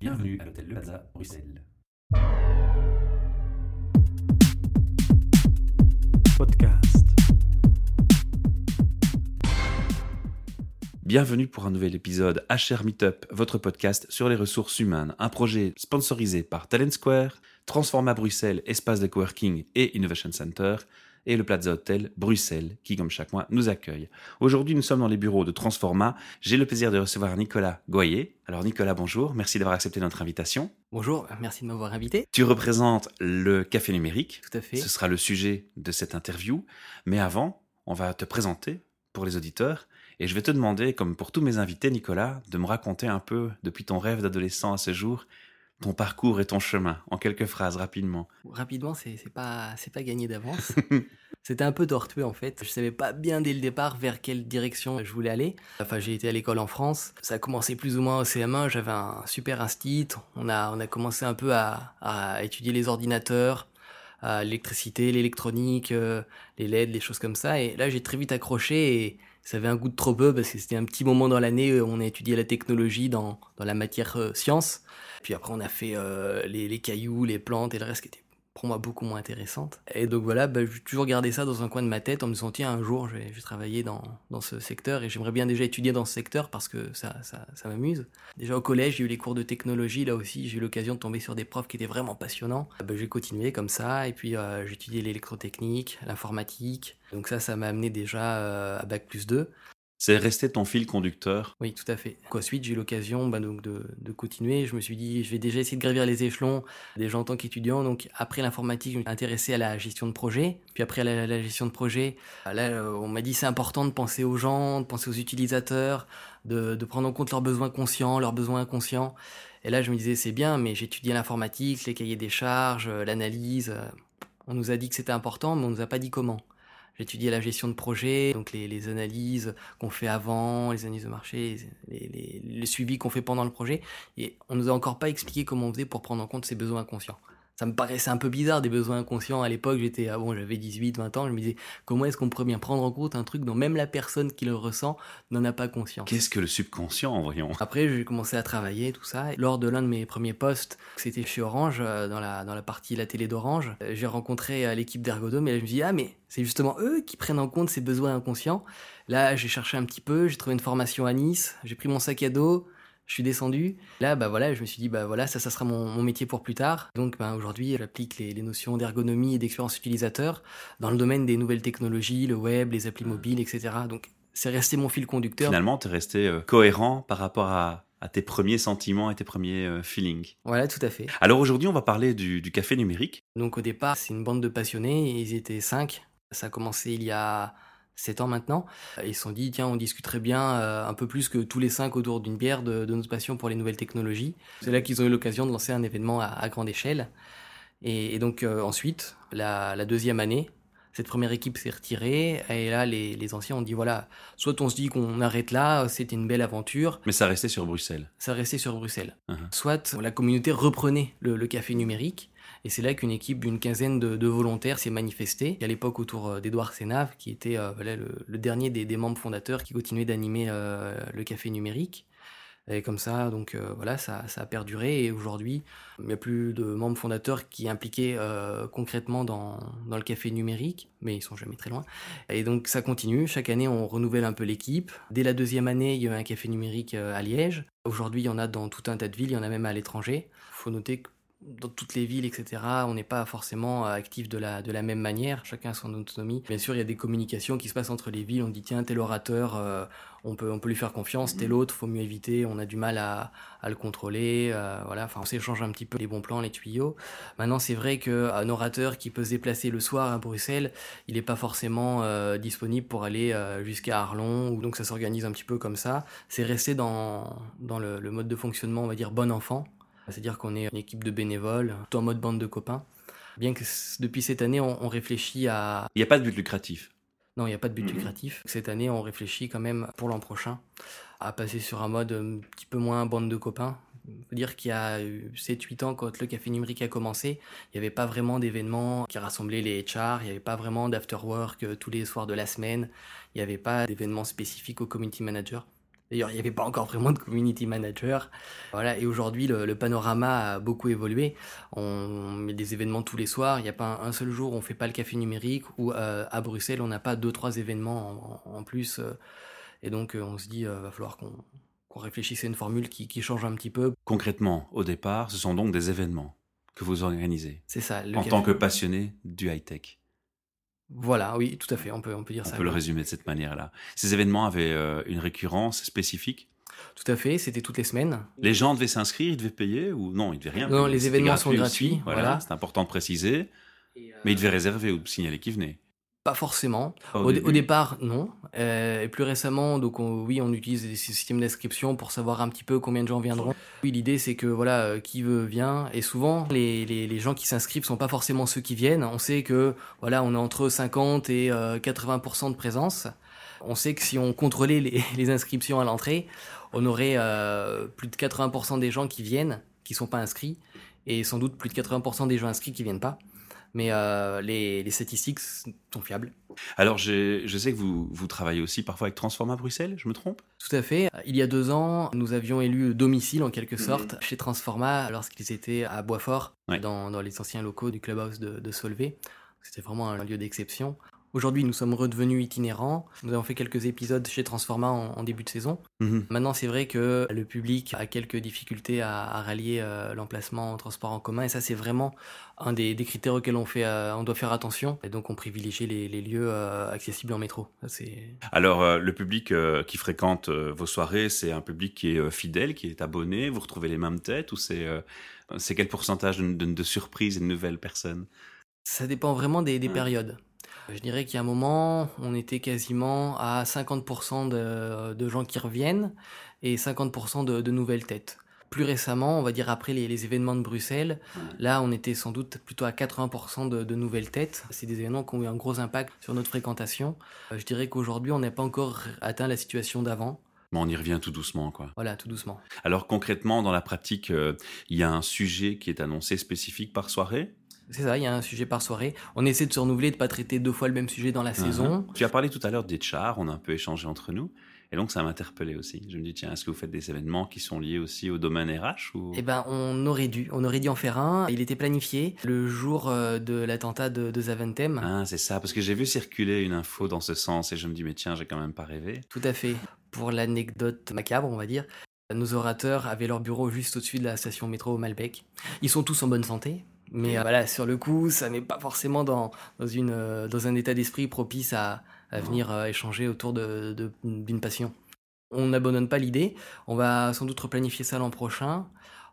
Bienvenue à l'hôtel Le Plaza, Bruxelles. Podcast. Bienvenue pour un nouvel épisode HR Meetup, votre podcast sur les ressources humaines, un projet sponsorisé par Talent Square, Transforma Bruxelles, espace de coworking et Innovation Center, et le Plaza Hotel Bruxelles, qui, comme chaque mois, nous accueille. Aujourd'hui, nous sommes dans les bureaux de Transforma. J'ai le plaisir de recevoir Nicolas Goyer. Alors, Nicolas, bonjour. Merci d'avoir accepté notre invitation. Bonjour, merci de m'avoir invité. Tu représentes le Café Numérique. Tout à fait. Ce sera le sujet de cette interview. Mais avant, on va te présenter pour les auditeurs. Et je vais te demander, comme pour tous mes invités, Nicolas, de me raconter un peu, depuis ton rêve d'adolescent à ce jour, ton parcours et ton chemin, en quelques phrases, rapidement. Rapidement, c'est pas, c'est pas gagné d'avance. C'était un peu tortueux en fait. Je savais pas bien dès le départ vers quelle direction je voulais aller. Enfin, j'ai été à l'école en France. Ça a commencé plus ou moins au CM1. J'avais un super instit. On a, on a commencé un peu à, à étudier les ordinateurs, l'électricité, l'électronique, euh, les LED, les choses comme ça. Et là, j'ai très vite accroché et ça avait un goût de trop peu parce que c'était un petit moment dans l'année où on a étudié la technologie dans, dans la matière euh, science. Puis après, on a fait euh, les, les cailloux, les plantes et le reste qui était pour moi beaucoup moins intéressante. Et donc voilà, bah, j'ai toujours gardé ça dans un coin de ma tête en me disant un jour je vais, travailler dans, dans ce secteur et j'aimerais bien déjà étudier dans ce secteur parce que ça, ça, m'amuse. Déjà au collège j'ai eu les cours de technologie, là aussi j'ai eu l'occasion de tomber sur des profs qui étaient vraiment passionnants. Bah, j'ai continué comme ça et puis euh, j'ai étudié l'électrotechnique, l'informatique. Donc ça ça m'a amené déjà euh, à Bac plus 2. C'est resté ton fil conducteur. Oui, tout à fait. Ensuite, j'ai eu l'occasion bah, donc de, de continuer. Je me suis dit, je vais déjà essayer de gravir les échelons déjà en tant qu'étudiant. Donc, après l'informatique, je me intéressé à la gestion de projet. Puis après la, la gestion de projet, là, euh, on m'a dit c'est important de penser aux gens, de penser aux utilisateurs, de, de prendre en compte leurs besoins conscients, leurs besoins inconscients. Et là, je me disais, c'est bien, mais étudié l'informatique, les cahiers des charges, euh, l'analyse. euh, On nous a dit que c'était important, mais on nous a pas dit comment. Étudié la gestion de projet, donc les, les analyses qu'on fait avant, les analyses de marché, les, les, les qu'on fait pendant le projet. Et on nous a encore pas expliqué comment on faisait pour prendre en compte ces besoins inconscients. Ça me paraissait un peu bizarre des besoins inconscients. À l'époque, j'étais, ah bon, j'avais 18, 20 ans, je me disais, comment est-ce qu'on pourrait bien prendre en compte un truc dont même la personne qui le ressent n'en a pas conscience? Qu'est-ce que le subconscient, voyons Après, j'ai commencé à travailler, tout ça. Et Lors de l'un de mes premiers postes, c'était chez Orange, euh, dans la, dans la partie la télé d'Orange, euh, j'ai rencontré euh, l'équipe d'Ergodome et là, je me dis, ah, mais c'est justement eux qui prennent en compte ces besoins inconscients. Là, j'ai cherché un petit peu, j'ai trouvé une formation à Nice, j'ai pris mon sac à dos, je suis descendu. Là, bah voilà, je me suis dit, bah voilà, ça, ça sera mon, mon métier pour plus tard. Donc, bah, aujourd'hui, j'applique les, les notions d'ergonomie et d'expérience utilisateur dans le domaine des nouvelles technologies, le web, les applis mobiles, etc. Donc, c'est resté mon fil conducteur. Finalement, tu es resté euh, cohérent par rapport à, à tes premiers sentiments et tes premiers euh, feelings. Voilà, tout à fait. Alors aujourd'hui, on va parler du, du café numérique. Donc au départ, c'est une bande de passionnés, et ils étaient cinq. Ça a commencé il y a sept ans maintenant. Et Ils se sont dit, tiens, on discuterait bien euh, un peu plus que tous les cinq autour d'une bière de, de notre passion pour les nouvelles technologies. C'est là qu'ils ont eu l'occasion de lancer un événement à, à grande échelle. Et, et donc euh, ensuite, la, la deuxième année, cette première équipe s'est retirée, et là, les, les anciens ont dit, voilà, soit on se dit qu'on arrête là, c'était une belle aventure, Mais ça restait sur Bruxelles. ça restait sur Bruxelles. Mhm. Soit la communauté reprenait le, le café numérique, et c'est là qu'une équipe d'une quinzaine de, volontaires s'est manifestée, à l'époque autour euh, d'Edouard Sénave, qui était euh, le, dernier des, membres fondateurs qui continuait d'animer euh, le café numérique. Et comme ça, donc voilà, ça, a perduré, et aujourd'hui, il n'y a plus de membres fondateurs qui impliqués euh, concrètement dans, le café numérique, mais ils sont jamais très loin. Et donc ça continue, chaque année on renouvelle un peu l'équipe. Dès la deuxième année, il y a eu un café numérique à Liège. Aujourd'hui, il y en a dans tout un tas de villes, il y en a même à l'étranger. Il faut noter que dans toutes les villes, etc., on n'est pas forcément euh, actif de la, de la même manière, chacun a son autonomie. Bien sûr, il y a des communications qui se passent entre les villes, on dit tiens, tel orateur, euh, on, peut, on peut lui faire confiance, tel autre, faut mieux éviter, on a du mal à, à le contrôler, euh, voilà, enfin on s'échange un petit peu les bons plans, les tuyaux. Maintenant, c'est vrai qu'un orateur qui peut se déplacer le soir à Bruxelles, il n'est pas forcément euh, disponible pour aller jusqu'à Arlon, ou donc ça s'organise un petit peu comme ça. C'est resté dans, dans le, le mode de fonctionnement, on va dire, bon enfant. C'est-à-dire qu'on est une équipe de bénévoles, tout en mode bande de copains. Bien que depuis cette année, on, on réfléchit à... Il n'y a pas de but lucratif. Non, il n'y a pas de but lucratif. Cette année, on réfléchit quand même pour l'an prochain à passer sur un mode un petit peu moins bande de copains. dire qu'il y a 7-8 ans, quand le café numérique a commencé, il n'y avait pas vraiment d'événements qui rassemblaient les HR, il n'y avait pas vraiment d'after work euh, tous les soirs de la semaine, il n'y avait pas d'événements spécifiques au community manager. D'ailleurs, il n'y avait pas encore vraiment de community manager. Voilà, et aujourd'hui, le, panorama a beaucoup évolué. On met des événements tous les soirs. Il n'y a pas un, seul jour où on fait pas le café numérique ou euh, à Bruxelles, on n'a pas deux, trois événements en, plus. Euh. et donc, euh, on se dit, il va falloir qu'on réfléchisse à une formule qui, change un petit peu. Concrètement, au départ, ce sont donc des événements que vous organisez. C'est ça. en tant que passionné du high-tech. Voilà, oui, tout à fait, on peut, on peut dire ça. On peut le résumer de cette manière-là. Ces événements avaient euh, une récurrence spécifique? Tout à fait, c'était toutes les semaines. Les gens devaient s'inscrire, ils devaient payer ou non, ils devaient rien Non, les événements sont gratuits. voilà, c'est important de préciser. Mais ils devaient réserver ou signaler qui venait. Pas forcément. Au, départ, non. Euh, et plus récemment, donc oui, on utilise des systèmes d'inscription pour savoir un petit peu combien de gens viendront. Oui, l'idée c'est que voilà, euh, qui veut vient. Et souvent, les, les, les gens qui s'inscrivent sont pas forcément ceux qui viennent. On sait que voilà, on est entre 50 et 80% euh, de présence. On sait que si on contrôlait les, les inscriptions à l'entrée, on aurait euh, plus de 80% des gens qui viennent, qui sont pas inscrits, et sans doute plus de 80% des gens inscrits qui viennent pas mais euh, les, statistiques sont fiables. Alors, je sais que vous, vous travaillez aussi parfois avec Transforma Bruxelles, je me trompe? Tout à fait. Il y a deux ans, nous avions élu domicile en quelque sorte chez Transforma lorsqu'ils étaient à Boisfort, dans, dans, les anciens locaux du clubhouse de, de Solvay. C'était vraiment un lieu d'exception. Aujourd'hui, nous sommes redevenus itinérants. Nous avons fait quelques épisodes chez Transforma en, début de saison. Mhm. Maintenant, c'est vrai que le public a quelques difficultés à, rallier euh, l'emplacement en transport en commun. Et ça, c'est vraiment un des, critères auxquels on, fait, euh, on doit faire attention. Et donc, on privilégie les, lieux euh, accessibles en métro. Alors, le public qui fréquente vos soirées, c'est un public qui est fidèle, qui est abonné. Vous retrouvez les mêmes têtes ou c'est c'est quel pourcentage de, surprises et de nouvelles personnes? Ça dépend vraiment des, périodes. Je dirais qu'il y a un moment, on était quasiment à 50% de, gens qui reviennent et 50% de, nouvelles têtes. Plus récemment, on va dire après les, événements de Bruxelles, là on était sans doute plutôt à 80% de, nouvelles têtes. C'est des événements qui ont eu un gros impact sur notre fréquentation. Euh, je dirais qu'aujourd'hui on n'a pas encore atteint la situation d'avant. Mais on y revient tout doucement, quoi. Voilà, tout doucement. Alors concrètement, dans la pratique, euh, il y a un sujet qui est annoncé spécifique par soirée? C'est ça, il y a un sujet par soirée. On essaie de se renouveler, de pas traiter deux fois le même sujet dans la uh-huh. saison. Tu as parlé tout à l'heure des chars, on a un peu échangé entre nous. Et donc, ça m'a interpellé aussi. Je me dis, tiens, est-ce que vous faites des événements qui sont liés aussi au domaine RH ou... Eh ben, on aurait dû. On aurait dû en faire un. Il était planifié le jour euh, de l'attentat de, de, Zaventem. Ah, c'est ça. Parce que j'ai vu circuler une info dans ce sens et je me dis, mais tiens, j'ai quand même pas rêvé. Tout à fait. Pour l'anecdote macabre, on va dire, nos orateurs avaient leur bureau juste au-dessus de la station métro Malbec. Ils sont tous en bonne santé, mais euh, voilà, sur le coup, ça n'est pas forcément dans, dans, une, euh, dans un état d'esprit propice à, à venir euh, échanger autour d'une de, d'une passion. On n'abandonne pas l'idée, on va sans doute replanifier ça l'an prochain.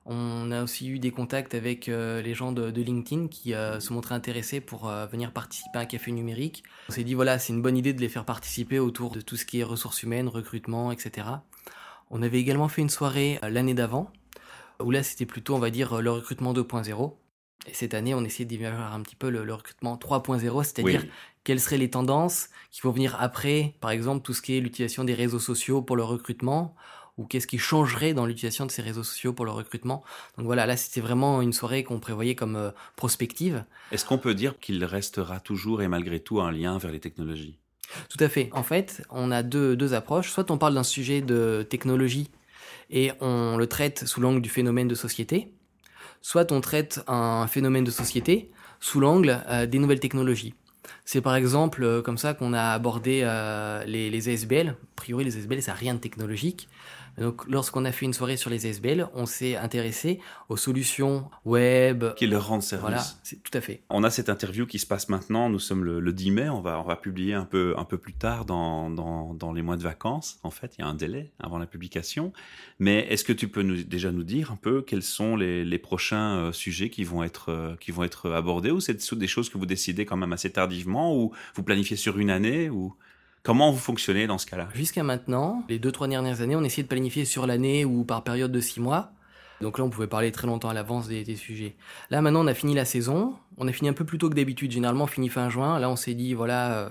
On a aussi eu des contacts avec les gens de, de LinkedIn qui se montraient intéressés pour venir participer à un café numérique. On s'est dit voilà, c'est une bonne idée de les faire participer autour de tout ce qui est ressources humaines, recrutement, etc. On avait également fait une soirée l'année d'avant, où là c'était plutôt on va dire le recrutement 2.0 et cette année, on essaie voir un petit peu le, recrutement 3.0, c'est-à-dire quelles seraient les tendances qui vont venir après, par exemple, tout ce qui est l'utilisation des réseaux sociaux pour le recrutement, ou qu'est-ce qui changerait dans l'utilisation de ces réseaux sociaux pour le recrutement. Donc voilà, là, c'était vraiment une soirée qu'on prévoyait comme euh, prospective. Est-ce qu'on peut dire qu'il restera toujours et malgré tout un lien vers les technologies? Tout à fait. En fait, on a deux, deux approches. Soit on parle d'un sujet de technologie et on le traite sous l'angle du phénomène de société, soit on traite un phénomène de société sous l'angle euh, des nouvelles technologies. C'est par exemple euh, comme ça qu'on a abordé euh, les, les ASBL. A priori, les ASBL, ça n'a rien de technologique. Donc, lorsqu'on a fait une soirée sur les ASBL, on s'est intéressé aux solutions web. Qui leur rendent service. Voilà, c'est tout à fait. On a cette interview qui se passe maintenant. Nous sommes le, 10 mai. On va, on va publier un peu, un peu plus tard dans, dans, dans, les mois de vacances. En fait, il y a un délai avant la publication. Mais est-ce que tu peux nous, déjà nous dire un peu quels sont les, les prochains euh, sujets qui vont être, euh, qui vont être abordés? Ou c'est des choses que vous décidez quand même assez tardivement ou vous planifiez sur une année ou? Comment vous fonctionnez dans ce cas-là? Jusqu'à maintenant, les deux, trois dernières années, on essayait de planifier sur l'année ou par période de six mois. Donc là, on pouvait parler très longtemps à l'avance des, sujets. Là, maintenant, on a fini la saison. On a fini un peu plus tôt que d'habitude. Généralement, on finit fin juin. Là, on s'est dit, voilà, euh,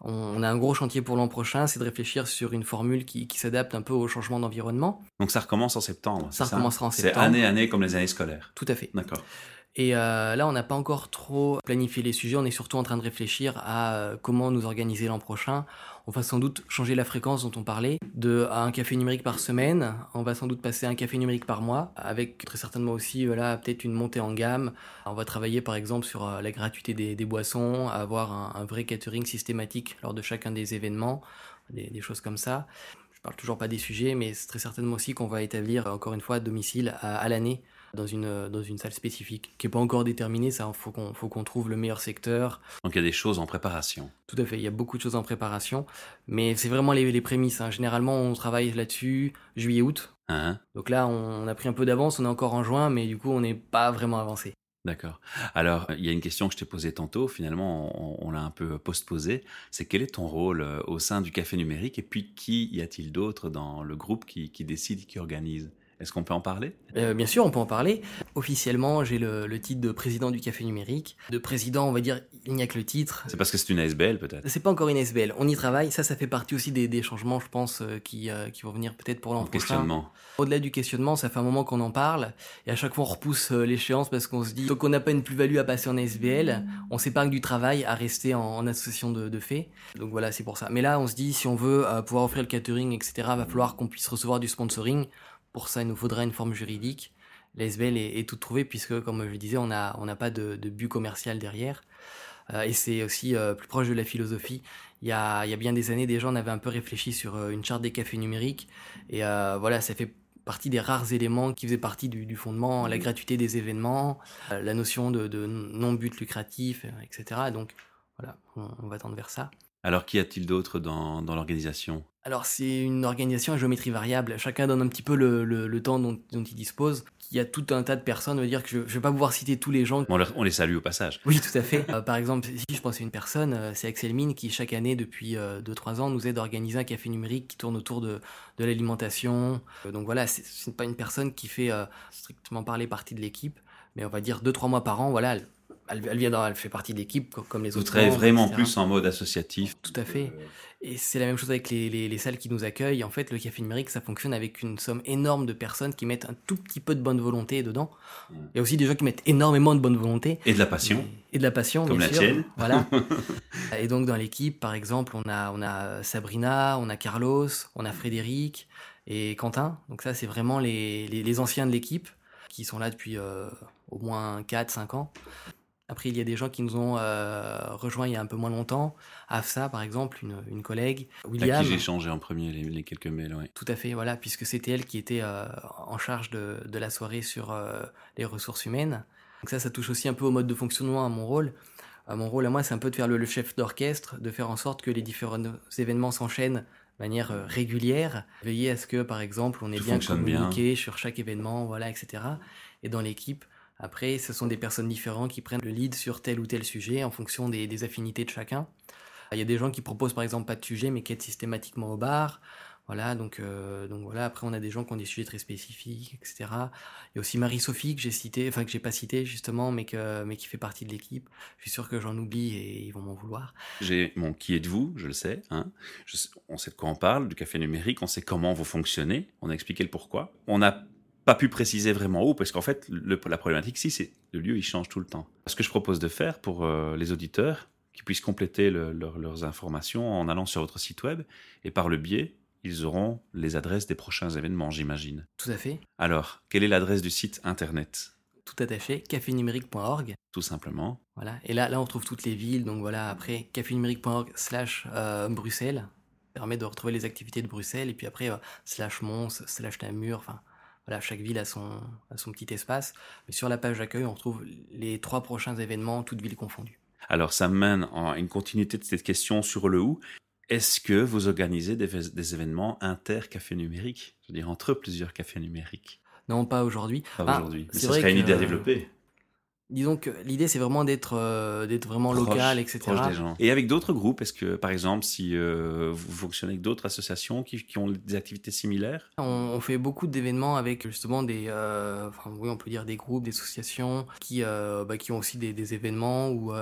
on, a un gros chantier pour l'an prochain. C'est de réfléchir sur une formule qui, s'adapte un peu au changement d'environnement. Donc ça recommence en septembre. Ça recommencera en septembre. C'est année, année comme les années scolaires. Tout à fait. D'accord. Et euh, là, on n'a pas encore trop planifié les sujets. On est surtout en train de réfléchir à euh, comment nous organiser l'an prochain. On va sans doute changer la fréquence dont on parlait, de un café numérique par semaine. On va sans doute passer à un café numérique par mois, avec très certainement aussi voilà peut-être une montée en gamme. On va travailler par exemple sur euh, la gratuité des, boissons, avoir un, vrai catering systématique lors de chacun des événements, des, choses comme ça. Je parle toujours pas des sujets, mais c'est très certainement aussi qu'on va établir encore une fois domicile à l'année dans une, dans une salle spécifique, qui n'est pas encore déterminée, ça, faut qu'on faut qu'on trouve le meilleur secteur. Donc il y a des choses en préparation. Tout à fait, il y a beaucoup de choses en préparation, mais c'est vraiment les, les prémices. Hein. Généralement, on travaille là-dessus juillet-août. Hein? Donc là, on a pris un peu d'avance, on est encore en juin, mais du coup, on n'est pas vraiment avancé. D'accord. Alors, il y a une question que je t'ai posée tantôt, finalement, on, l'a un peu post-posée. C'est quel est ton rôle euh, au sein du café numérique et puis qui y a-t-il d'autres dans le groupe qui, qui décide, qui organise? Est-ce qu'on peut en parler? Euh, Bien sûr, on peut en parler. Officiellement, j'ai le, titre de président du Café Numérique. De président, on va dire, il n'y a que le titre. C'est parce que c'est une ASBL peut-être C'est pas encore une ASBL. On y travaille. Ça, ça fait partie aussi des, changements, je pense, euh, qui, euh, qui vont venir peut-être pour l'an prochain. questionnement. Au-delà du questionnement, ça fait un moment qu'on en parle. Et à chaque fois, on repousse l'échéance parce qu'on se dit, tant qu'on n'a pas une plus-value à passer en ASBL, on s'épargne du travail à rester en, association de, de fait. Donc voilà, c'est pour ça. Mais là, on se dit, si on veut pouvoir offrir le catering, etc., va falloir qu'on puisse recevoir du sponsoring. Pour ça, il nous faudra une forme juridique. L'ASBL est, est tout trouvé puisque, comme je le disais, on n'a on pas de, but commercial derrière. Euh, et c'est aussi euh, plus proche de la philosophie. Il y, a, il y a bien des années, déjà, on avait un peu réfléchi sur euh, une charte des cafés numériques. Et voilà, ça fait partie des rares éléments qui faisaient partie du, fondement, la gratuité des événements, la notion de, non-but lucratif, etc. Donc voilà, on, on va tendre vers ça. Alors, qu'y a-t-il d'autre dans, l'organisation? Alors, c'est une organisation à géométrie variable. Chacun donne un petit peu le, temps dont, il dispose. Il y a tout un tas de personnes, on va dire que je ne vais pas pouvoir citer tous les gens. On, les salue au passage. Oui, tout à fait. Euh, par exemple, si je pense à une personne, euh, c'est Axel Mine qui, chaque année, depuis 2-3 euh, ans, nous aide à organiser un café numérique qui tourne autour de, l'alimentation. donc voilà, ce n'est pas une personne qui fait strictement parler partie de l'équipe, mais on va dire 2-3 mois par an, voilà, elle, vient elle fait partie de l'équipe comme les autres. Vous travaillez vraiment plus en mode associatif. Tout à fait. Et c'est la même chose avec les, les, salles qui nous accueillent. En fait, le café numérique, ça fonctionne avec une somme énorme de personnes qui mettent un tout petit peu de bonne volonté dedans. Il y a aussi des gens qui mettent énormément de bonne volonté. Et de la passion. Et, de la passion, Comme la tienne. Voilà. et donc, dans l'équipe, par exemple, on a, on a Sabrina, on a Carlos, on a Frédéric et Quentin. Donc ça, c'est vraiment les, les, anciens de l'équipe qui sont là depuis euh, au moins 4-5 ans. Après, il y a des gens qui nous ont euh, rejoints il y a un peu moins longtemps. Afsa, par exemple, une, une collègue. William. À qui j'ai changé en premier les, quelques mails, oui. Tout à fait, voilà, puisque c'était elle qui était euh, en charge de, de, la soirée sur euh, les ressources humaines. Donc ça, ça touche aussi un peu au mode de fonctionnement, à mon rôle. Mon rôle, à moi, c'est un peu de faire le, chef d'orchestre, de faire en sorte que les différents événements s'enchaînent de manière régulière, veiller à ce que, par exemple, on ait bien communiqué sur chaque événement, voilà, etc. Et dans l'équipe, après, ce sont des personnes différentes qui prennent le lead sur tel ou tel sujet en fonction des, affinités de chacun. Il y a des gens qui proposent par exemple pas de sujet mais qui aident systématiquement au bar. Voilà, donc, euh, donc voilà. Après, on a des gens qui ont des sujets très spécifiques, etc. Il y a aussi Marie-Sophie que j'ai cité, enfin que j'ai pas cité justement, mais qui fait partie de l'équipe. Je suis sûr que j'en oublie et ils vont m'en vouloir. J'ai mon qui êtes-vous, je le sais, hein. on sait de quoi on parle, du café numérique, on sait comment vous fonctionnez, on a expliqué le pourquoi. On a pas pu préciser vraiment où, parce qu'en fait, le, la problématique ici, c'est le lieu, il change tout le temps. Ce que je propose de faire pour euh, les auditeurs, qui puissent compléter leurs informations en allant sur votre site web, et par le biais, ils auront les adresses des prochains événements, j'imagine. Tout à fait. Alors, quelle est l'adresse du site internet? Tout attaché, cafénumérique.org. Tout simplement. Voilà, et là, là, on trouve toutes les villes, donc voilà, après, cafénumérique.org slash euh, Bruxelles, permet de retrouver les activités de Bruxelles, et puis après, euh, slash Mons, slash Namur, enfin voilà, chaque ville a son, son petit espace. Mais sur la page d'accueil, on retrouve les trois prochains événements, toutes villes confondues. Alors, ça mène à une continuité de cette question sur le où. Est-ce que vous organisez des, des événements inter-cafés numériques? Je veux dire, entre plusieurs cafés numériques Non, pas aujourd'hui. Pas ah, aujourd'hui. Mais ce serait une idée à développer. Disons que l'idée c'est vraiment d'être euh, d'être vraiment local, etc. Proche des gens. Et avec d'autres groupes, est-ce que par exemple si euh, vous fonctionnez avec d'autres associations qui, qui, ont des activités similaires? On, fait beaucoup d'événements avec justement des, euh, enfin, oui on peut dire des groupes, des associations qui bah, qui ont aussi des, des événements ou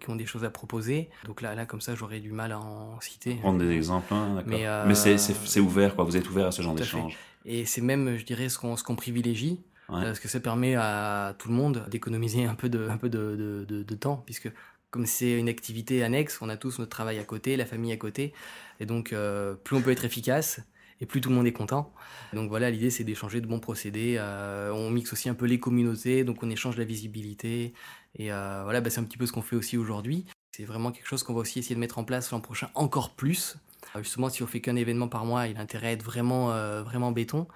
qui ont des choses à proposer. Donc là là comme ça j'aurais du mal à en citer. Prendre des exemples, hein, d'accord. Mais, Mais c'est ouvert quoi, vous êtes ouvert à ce genre d'échange. Et c'est même je dirais ce qu'on ce qu'on privilégie parce que ça permet à tout le monde d'économiser un peu de, temps, puisque comme c'est une activité annexe, on a tous notre travail à côté, la famille à côté, et donc euh, plus on peut être efficace, et plus tout le monde est content. Donc voilà, l'idée c'est d'échanger de bons procédés. Euh, on mixe aussi un peu les communautés, donc on échange la visibilité. Et euh, voilà, bah, c'est un petit peu ce qu'on fait aussi aujourd'hui. C'est vraiment quelque chose qu'on va aussi essayer de mettre en place l'an prochain encore plus. Justement, si on fait qu'un événement par mois, il a intérêt à être vraiment, vraiment béton.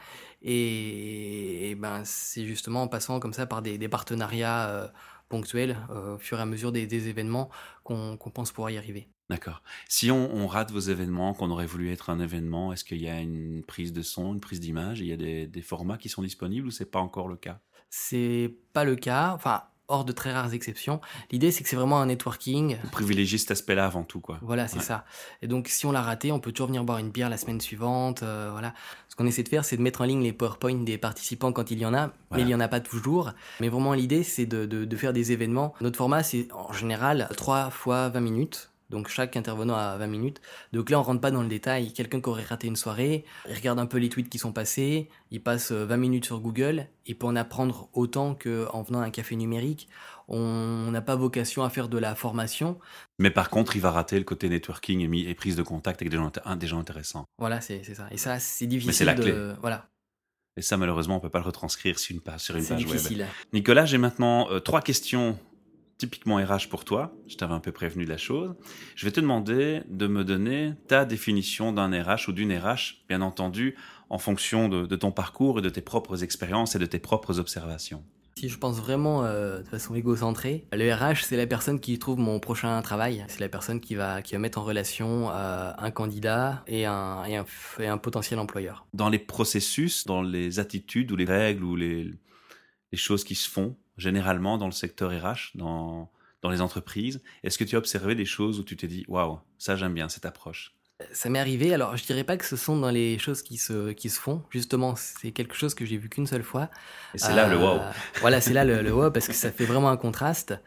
Et, ben, c'est justement en passant comme ça par des, partenariats euh, ponctuels euh, au fur et à mesure des, événements qu'on pense pouvoir y arriver. D'accord. Si on, rate vos événements, qu'on aurait voulu être un événement, est-ce qu'il y a une prise de son, une prise d'image? Il y a des, des, formats qui sont disponibles ou c'est pas encore le cas? C'est pas le cas. Enfin, hors de très rares exceptions. L'idée, c'est que c'est vraiment un networking. Privilégier cet aspect-là avant tout, quoi. Voilà, c'est ça. Et donc, si on l'a raté, on peut toujours venir boire une bière la semaine suivante. Euh, voilà. Ce qu'on essaie de faire, c'est de mettre en ligne les PowerPoint des participants quand il y en a, mais il n'y en a pas toujours. Mais vraiment, l'idée, c'est de, de, faire des événements. Notre format, c'est en général 3 fois 20 minutes. Donc chaque intervenant a 20 minutes. Donc là, on rentre pas dans le détail. Quelqu'un qui aurait raté une soirée, il regarde un peu les tweets qui sont passés, il passe 20 euh, minutes sur Google, il peut en apprendre autant qu'en venant à un café numérique. On n'a pas vocation à faire de la formation. Mais par contre, il va rater le côté networking et, prise de contact avec des gens, des gens intéressants. Voilà, c'est ça. Et ça, c'est difficile. Mais c'est la de, clé. Voilà. Et ça, malheureusement, on peut pas le retranscrire sur une page, sur une page difficile. web. Nicolas, j'ai maintenant euh, trois questions typiquement RH pour toi, je t'avais un peu prévenu de la chose, je vais te demander de me donner ta définition d'un RH ou d'une RH, bien entendu, en fonction de, ton parcours et de tes propres expériences et de tes propres observations. Si je pense vraiment euh, de façon égocentrée, le RH, c'est la personne qui trouve mon prochain travail. C'est la personne qui va, qui va mettre en relation euh, un candidat et un, et, un, et un, potentiel employeur. Dans les processus, dans les attitudes ou les règles ou les, les choses qui se font, généralement dans le secteur RH, dans, dans les entreprises. Est-ce que tu as observé des choses où tu t'es dit, waouh, ça j'aime bien cette approche? Ça m'est arrivé, alors je dirais pas que ce sont dans les choses qui se, qui se font, justement, c'est quelque chose que j'ai vu qu'une seule fois. Et c'est là le wow. Euh, voilà, c'est là le, le, wow parce que ça fait vraiment un contraste.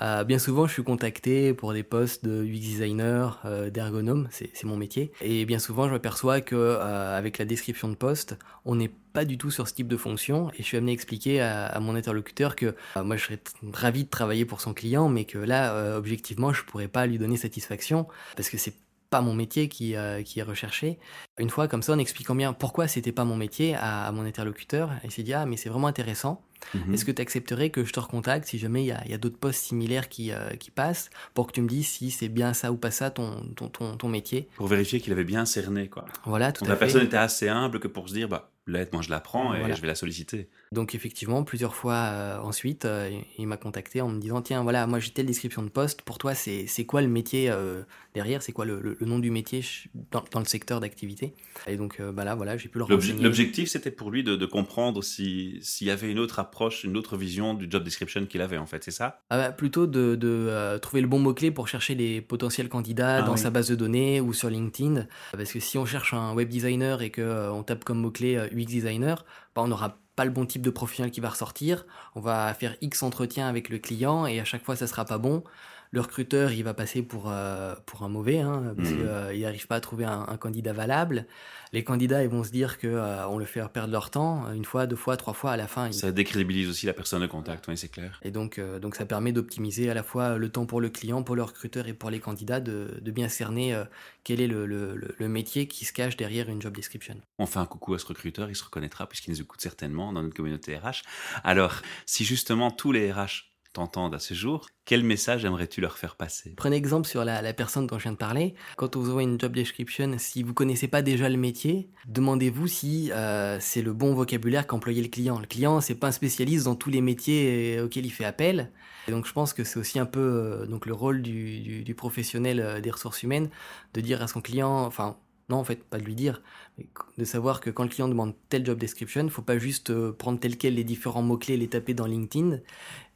Euh, bien souvent, je suis contacté pour des postes de UX designer, euh, d'ergonome, c'est mon métier. Et bien souvent, je m'aperçois que euh, avec la description de poste, on n'est pas du tout sur ce type de fonction. Et je suis amené à expliquer à, à mon interlocuteur que euh, moi, je serais ravi de travailler pour son client, mais que là, euh, objectivement, je pourrais pas lui donner satisfaction parce que c'est pas mon métier qui, euh, qui est recherché. Une fois, comme ça, en expliquant bien pourquoi c'était pas mon métier à, à mon interlocuteur, il s'est dit Ah, mais c'est vraiment intéressant. Mhm. Est-ce que tu accepterais que je te recontacte si jamais il y a, y a d'autres postes similaires qui, euh, qui passent pour que tu me dises si c'est bien ça ou pas ça ton, ton, ton, ton métier? Pour vérifier qu'il avait bien cerné, quoi. Voilà, tout Donc à la personne était assez humble que pour se dire Bah, l'aide, moi je la prends et je vais la solliciter. Donc effectivement, plusieurs fois euh, ensuite, euh, il m'a contacté en me disant tiens voilà, moi j'ai telle description de poste, pour toi c'est quoi le métier euh, derrière, c'est quoi le, le, nom du métier dans, dans le secteur d'activité? Et donc bah là voilà, j'ai pu le L'objectif c'était pour lui de, de comprendre s'il y avait une autre approche, une autre vision du job description qu'il avait en fait, c'est ça? Ah bah, Plutôt de, de trouver le bon mot-clé pour chercher les potentiels candidats ah dans sa base de données ou sur LinkedIn. Parce que si on cherche un web designer et qu'on on tape comme mot-clé UX designer, bah, on n'aura le bon type de professionnel qui va ressortir. On va faire X entretiens avec le client et à chaque fois ça sera pas bon le recruteur, il va passer pour, euh, pour un mauvais, hein, parce mmh. qu'il euh, n'arrive pas à trouver un, candidat valable. Les candidats, ils vont se dire que euh, on le fait perdre leur temps, une fois, deux fois, trois fois, à la fin. Ça décrédibilise aussi la personne de contact, oui, c'est clair. Et donc, donc ça permet d'optimiser à la fois le temps pour le client, pour le recruteur et pour les candidats, de, de bien cerner quel est le, le, le, métier qui se cache derrière une job description. On fait un coucou à ce recruteur, il se reconnaîtra puisqu'il nous écoute certainement dans notre communauté RH. Alors, si justement tous les RH t'entendent à ce jour, quel message aimerais-tu leur faire passer? Prenez exemple sur la, personne dont je viens de parler. Quand on vous envoie une job description, si vous connaissez pas déjà le métier, demandez-vous si euh, c'est le bon vocabulaire qu'employait le client. Le client, c'est pas un spécialiste dans tous les métiers euh, auxquels il fait appel. Donc je pense que c'est aussi un peu euh, donc le rôle du professionnel des ressources humaines de dire à son client, enfin non, en fait, pas de lui dire, mais de savoir que quand le client demande tel job description, il faut pas juste euh, prendre tel quel les différents mots-clés, les taper dans LinkedIn,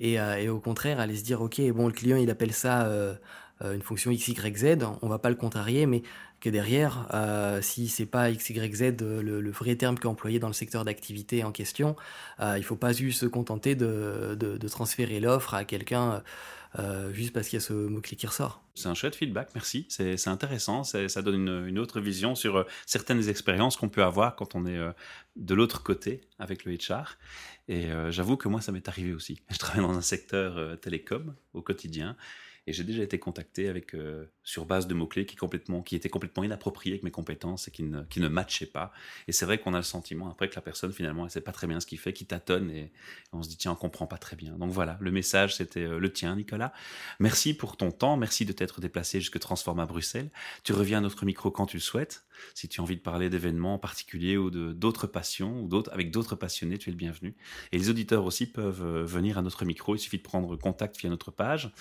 et, euh, et, au contraire, aller se dire, ok, bon, le client, il appelle ça euh, une fonction x, y, z, on va pas le contrarier, mais que derrière, euh, si c'est pas x, y, z le, le vrai terme qu'est employé dans le secteur d'activité en question, il faut pas juste se contenter de, de transférer l'offre à quelqu'un euh, juste parce qu'il y a ce mot-clé qui ressort. C'est un chouette feedback, merci. C'est intéressant, ça donne une, autre vision sur euh, certaines expériences qu'on peut avoir quand on est euh, de l'autre côté avec le HR. Et j'avoue que moi, ça m'est arrivé aussi. Je travaille dans un secteur télécom au quotidien. Et j'ai déjà été contacté avec, sur base de mots-clés qui, complètement, qui étaient complètement inappropriés avec mes compétences et qui ne, qui ne matchaient pas. Et c'est vrai qu'on a le sentiment après que la personne, finalement, elle sait pas très bien ce qu'il fait, qui tâtonne et, on se dit, tiens, on comprend pas très bien. Donc voilà, le message, c'était euh, le tien, Nicolas. Merci pour ton temps. Merci de t'être déplacé jusque Transform à Bruxelles. Tu reviens à notre micro quand tu le souhaites. Si tu as envie de parler d'événements particuliers ou de d'autres passions ou d'autres, avec d'autres passionnés, tu es le bienvenu. Et les auditeurs aussi peuvent euh, venir à notre micro. Il suffit de prendre contact via notre page.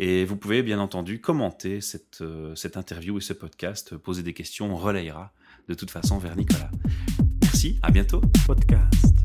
Et vous pouvez bien entendu commenter cette, euh, cette interview et ce podcast, poser des questions, on relayera de toute façon vers Nicolas. Merci, à bientôt. Podcast.